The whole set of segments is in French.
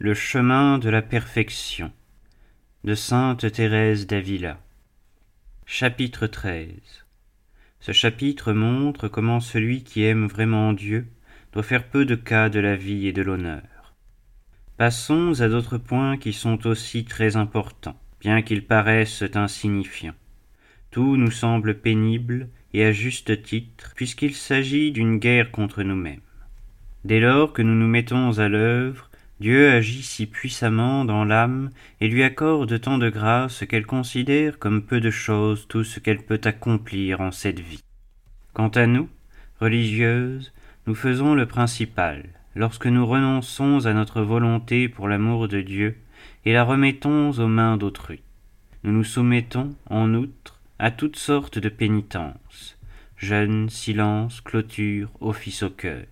Le chemin de la perfection de Sainte Thérèse d'Avila. Chapitre XIII. Ce chapitre montre comment celui qui aime vraiment Dieu doit faire peu de cas de la vie et de l'honneur. Passons à d'autres points qui sont aussi très importants, bien qu'ils paraissent insignifiants. Tout nous semble pénible et à juste titre, puisqu'il s'agit d'une guerre contre nous-mêmes. Dès lors que nous nous mettons à l'œuvre, Dieu agit si puissamment dans l'âme et lui accorde tant de grâce qu'elle considère comme peu de choses tout ce qu'elle peut accomplir en cette vie. Quant à nous, religieuses, nous faisons le principal, lorsque nous renonçons à notre volonté pour l'amour de Dieu et la remettons aux mains d'autrui. Nous nous soumettons, en outre, à toutes sortes de pénitences, jeûne, silence, clôture, office au cœur.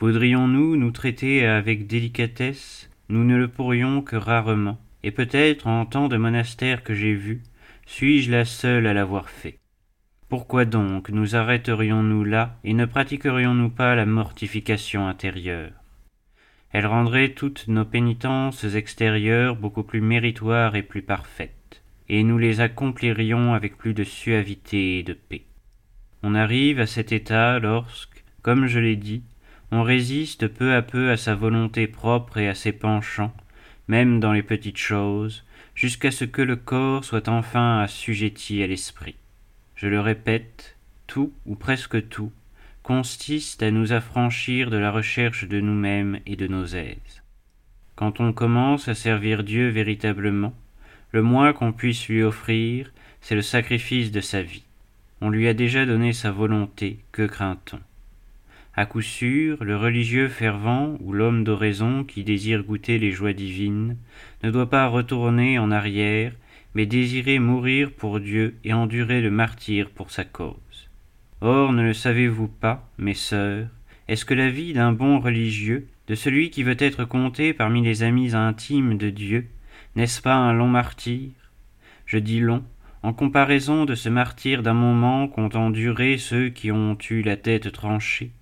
Voudrions-nous nous traiter avec délicatesse? Nous ne le pourrions que rarement, et peut-être en tant de monastères que j'ai vus, suis-je la seule à l'avoir fait. Pourquoi donc nous arrêterions-nous là et ne pratiquerions-nous pas la mortification intérieure? Elle rendrait toutes nos pénitences extérieures beaucoup plus méritoires et plus parfaites, et nous les accomplirions avec plus de suavité et de paix. On arrive à cet état lorsque, comme je l'ai dit, on résiste peu à peu à sa volonté propre et à ses penchants, même dans les petites choses, jusqu'à ce que le corps soit enfin assujetti à l'esprit. Je le répète, tout ou presque tout consiste à nous affranchir de la recherche de nous-mêmes et de nos aises. Quand on commence à servir Dieu véritablement, le moins qu'on puisse lui offrir, c'est le sacrifice de sa vie. On lui a déjà donné sa volonté, que craint-on? À coup sûr, le religieux fervent ou l'homme d'oraison qui désire goûter les joies divines ne doit pas retourner en arrière, mais désirer mourir pour Dieu et endurer le martyre pour sa cause. Or, ne le savez-vous pas, mes sœurs, est-ce que la vie d'un bon religieux, de celui qui veut être compté parmi les amis intimes de Dieu, n'est-ce pas un long martyre Je dis long, en comparaison de ce martyre d'un moment qu'ont enduré ceux qui ont eu la tête tranchée,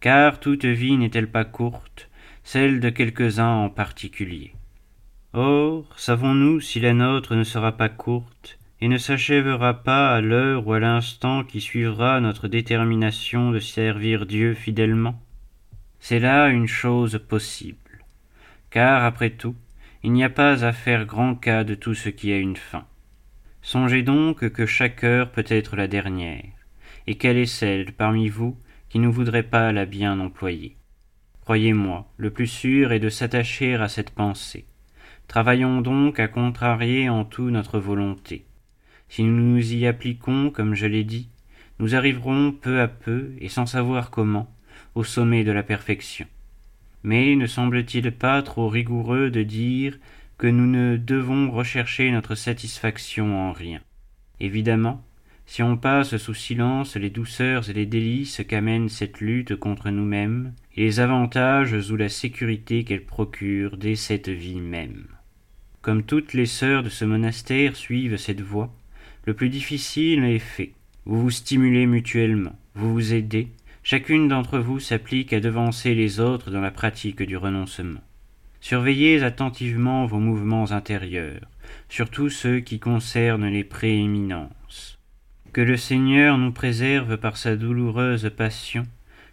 car toute vie n'est-elle pas courte, celle de quelques-uns en particulier? Or, savons-nous si la nôtre ne sera pas courte, et ne s'achèvera pas à l'heure ou à l'instant qui suivra notre détermination de servir Dieu fidèlement? C'est là une chose possible, car après tout, il n'y a pas à faire grand cas de tout ce qui a une fin. Songez donc que chaque heure peut être la dernière, et quelle est celle parmi vous qui ne voudrait pas la bien employer. Croyez-moi, le plus sûr est de s'attacher à cette pensée. Travaillons donc à contrarier en tout notre volonté. Si nous nous y appliquons, comme je l'ai dit, nous arriverons peu à peu, et sans savoir comment, au sommet de la perfection. Mais ne semble-t-il pas trop rigoureux de dire que nous ne devons rechercher notre satisfaction en rien? Évidemment, si on passe sous silence les douceurs et les délices qu'amène cette lutte contre nous-mêmes, et les avantages ou la sécurité qu'elle procure dès cette vie même. Comme toutes les sœurs de ce monastère suivent cette voie, le plus difficile est fait. Vous vous stimulez mutuellement, vous vous aidez, chacune d'entre vous s'applique à devancer les autres dans la pratique du renoncement. Surveillez attentivement vos mouvements intérieurs, surtout ceux qui concernent les prééminences. Que le Seigneur nous préserve par sa douloureuse passion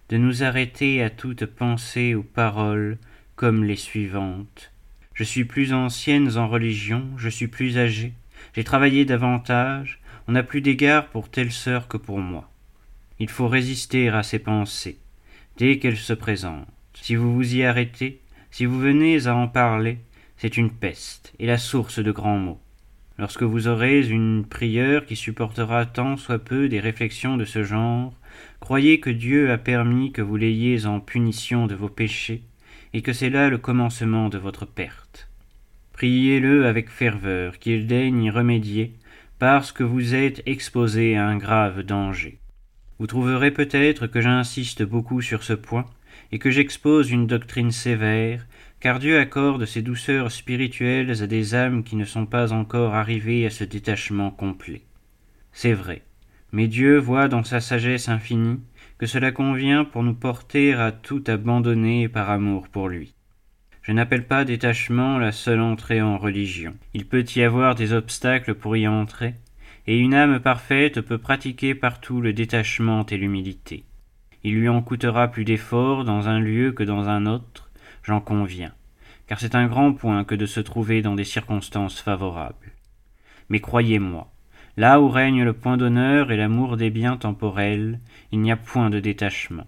de nous arrêter à toute pensée ou parole comme les suivantes. Je suis plus ancienne en religion, je suis plus âgée, j'ai travaillé davantage, on n'a plus d'égard pour telle sœur que pour moi. Il faut résister à ces pensées, dès qu'elles se présentent. Si vous vous y arrêtez, si vous venez à en parler, c'est une peste et la source de grands maux. Lorsque vous aurez une prieure qui supportera tant soit peu des réflexions de ce genre, croyez que Dieu a permis que vous l'ayez en punition de vos péchés, et que c'est là le commencement de votre perte. Priez-le avec ferveur, qu'il daigne y remédier, parce que vous êtes exposé à un grave danger. Vous trouverez peut-être que j'insiste beaucoup sur ce point, et que j'expose une doctrine sévère, car Dieu accorde ces douceurs spirituelles à des âmes qui ne sont pas encore arrivées à ce détachement complet. C'est vrai, mais Dieu voit dans sa sagesse infinie que cela convient pour nous porter à tout abandonner par amour pour lui. Je n'appelle pas détachement la seule entrée en religion. Il peut y avoir des obstacles pour y entrer, et une âme parfaite peut pratiquer partout le détachement et l'humilité. Il lui en coûtera plus d'efforts dans un lieu que dans un autre, j'en conviens, car c'est un grand point que de se trouver dans des circonstances favorables. Mais croyez-moi, là où règne le point d'honneur et l'amour des biens temporels, il n'y a point de détachement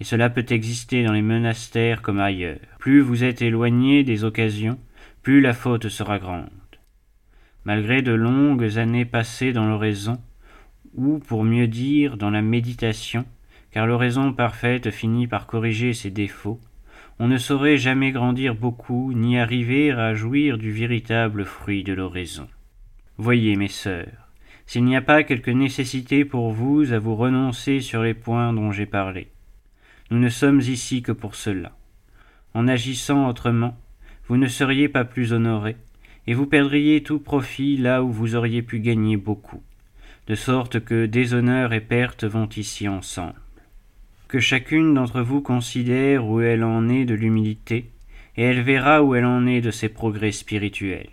et cela peut exister dans les monastères comme ailleurs. Plus vous êtes éloigné des occasions, plus la faute sera grande. Malgré de longues années passées dans l'oraison, ou pour mieux dire dans la méditation, car l'oraison parfaite finit par corriger ses défauts, on ne saurait jamais grandir beaucoup, ni arriver à jouir du véritable fruit de l'oraison. Voyez, mes sœurs, s'il n'y a pas quelque nécessité pour vous à vous renoncer sur les points dont j'ai parlé, nous ne sommes ici que pour cela. En agissant autrement, vous ne seriez pas plus honorés, et vous perdriez tout profit là où vous auriez pu gagner beaucoup, de sorte que déshonneur et perte vont ici ensemble. Que chacune d'entre vous considère où elle en est de l'humilité, et elle verra où elle en est de ses progrès spirituels.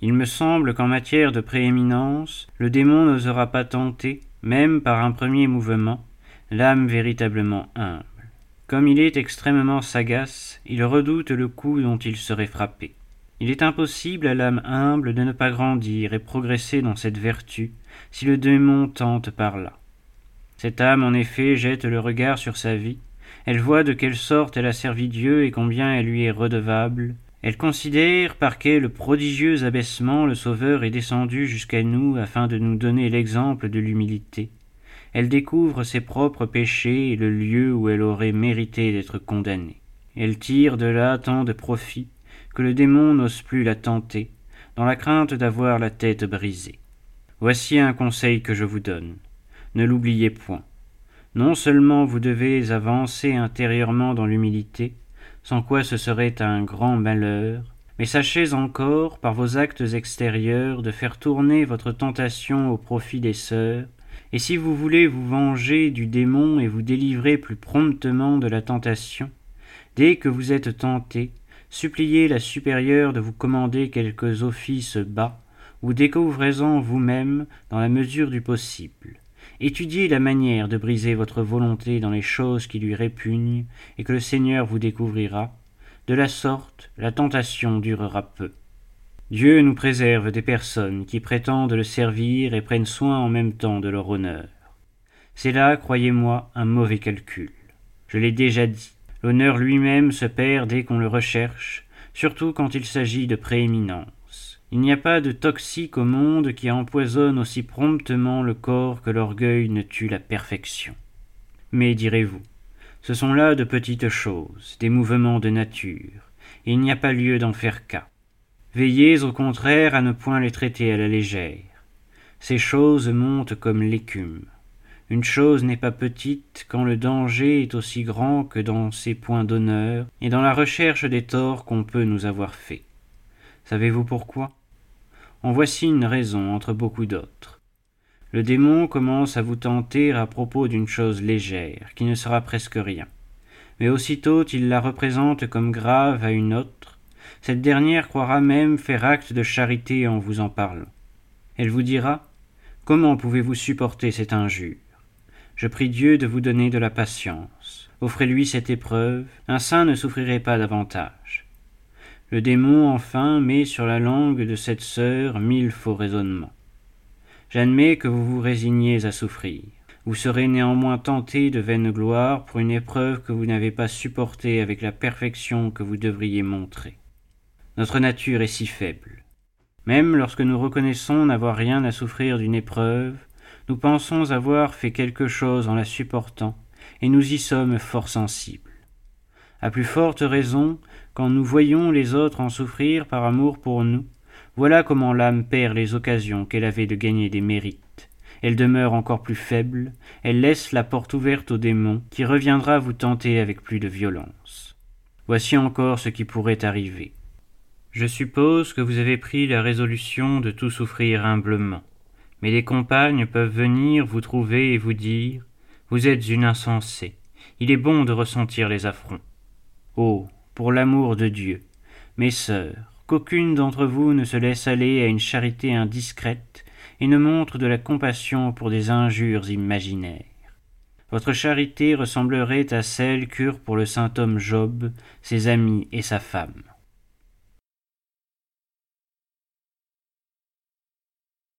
Il me semble qu'en matière de prééminence, le démon n'osera pas tenter, même par un premier mouvement, l'âme véritablement humble. Comme il est extrêmement sagace, il redoute le coup dont il serait frappé. Il est impossible à l'âme humble de ne pas grandir et progresser dans cette vertu si le démon tente par là. Cette âme, en effet, jette le regard sur sa vie, elle voit de quelle sorte elle a servi Dieu et combien elle lui est redevable, elle considère par quel prodigieux abaissement le Sauveur est descendu jusqu'à nous afin de nous donner l'exemple de l'humilité elle découvre ses propres péchés et le lieu où elle aurait mérité d'être condamnée. Elle tire de là tant de profit que le démon n'ose plus la tenter, dans la crainte d'avoir la tête brisée. Voici un conseil que je vous donne. Ne l'oubliez point. Non seulement vous devez avancer intérieurement dans l'humilité, sans quoi ce serait un grand malheur, mais sachez encore, par vos actes extérieurs, de faire tourner votre tentation au profit des sœurs, et si vous voulez vous venger du démon et vous délivrer plus promptement de la tentation, dès que vous êtes tenté, suppliez la supérieure de vous commander quelques offices bas, ou découvrez-en vous-même dans la mesure du possible. Étudiez la manière de briser votre volonté dans les choses qui lui répugnent, et que le Seigneur vous découvrira. De la sorte, la tentation durera peu. Dieu nous préserve des personnes qui prétendent le servir et prennent soin en même temps de leur honneur. C'est là, croyez-moi, un mauvais calcul. Je l'ai déjà dit, l'honneur lui-même se perd dès qu'on le recherche, surtout quand il s'agit de prééminence. Il n'y a pas de toxique au monde qui empoisonne aussi promptement le corps que l'orgueil ne tue la perfection. Mais, direz-vous, ce sont là de petites choses, des mouvements de nature, il n'y a pas lieu d'en faire cas. Veillez au contraire à ne point les traiter à la légère. Ces choses montent comme l'écume. Une chose n'est pas petite quand le danger est aussi grand que dans ses points d'honneur et dans la recherche des torts qu'on peut nous avoir faits. Savez-vous pourquoi? En voici une raison entre beaucoup d'autres. Le démon commence à vous tenter à propos d'une chose légère, qui ne sera presque rien. Mais aussitôt il la représente comme grave à une autre, cette dernière croira même faire acte de charité en vous en parlant. Elle vous dira Comment pouvez-vous supporter cette injure? Je prie Dieu de vous donner de la patience. Offrez-lui cette épreuve, un saint ne souffrirait pas davantage. Le démon, enfin, met sur la langue de cette sœur mille faux raisonnements. J'admets que vous vous résigniez à souffrir. Vous serez néanmoins tenté de vaine gloire pour une épreuve que vous n'avez pas supportée avec la perfection que vous devriez montrer. Notre nature est si faible. Même lorsque nous reconnaissons n'avoir rien à souffrir d'une épreuve, nous pensons avoir fait quelque chose en la supportant, et nous y sommes fort sensibles. À plus forte raison, quand nous voyons les autres en souffrir par amour pour nous, voilà comment l'âme perd les occasions qu'elle avait de gagner des mérites. Elle demeure encore plus faible, elle laisse la porte ouverte au démon, qui reviendra vous tenter avec plus de violence. Voici encore ce qui pourrait arriver. Je suppose que vous avez pris la résolution de tout souffrir humblement, mais des compagnes peuvent venir vous trouver et vous dire Vous êtes une insensée, il est bon de ressentir les affronts. Oh, pour l'amour de Dieu, mes sœurs, qu'aucune d'entre vous ne se laisse aller à une charité indiscrète et ne montre de la compassion pour des injures imaginaires. Votre charité ressemblerait à celle qu'eurent pour le saint homme Job, ses amis et sa femme.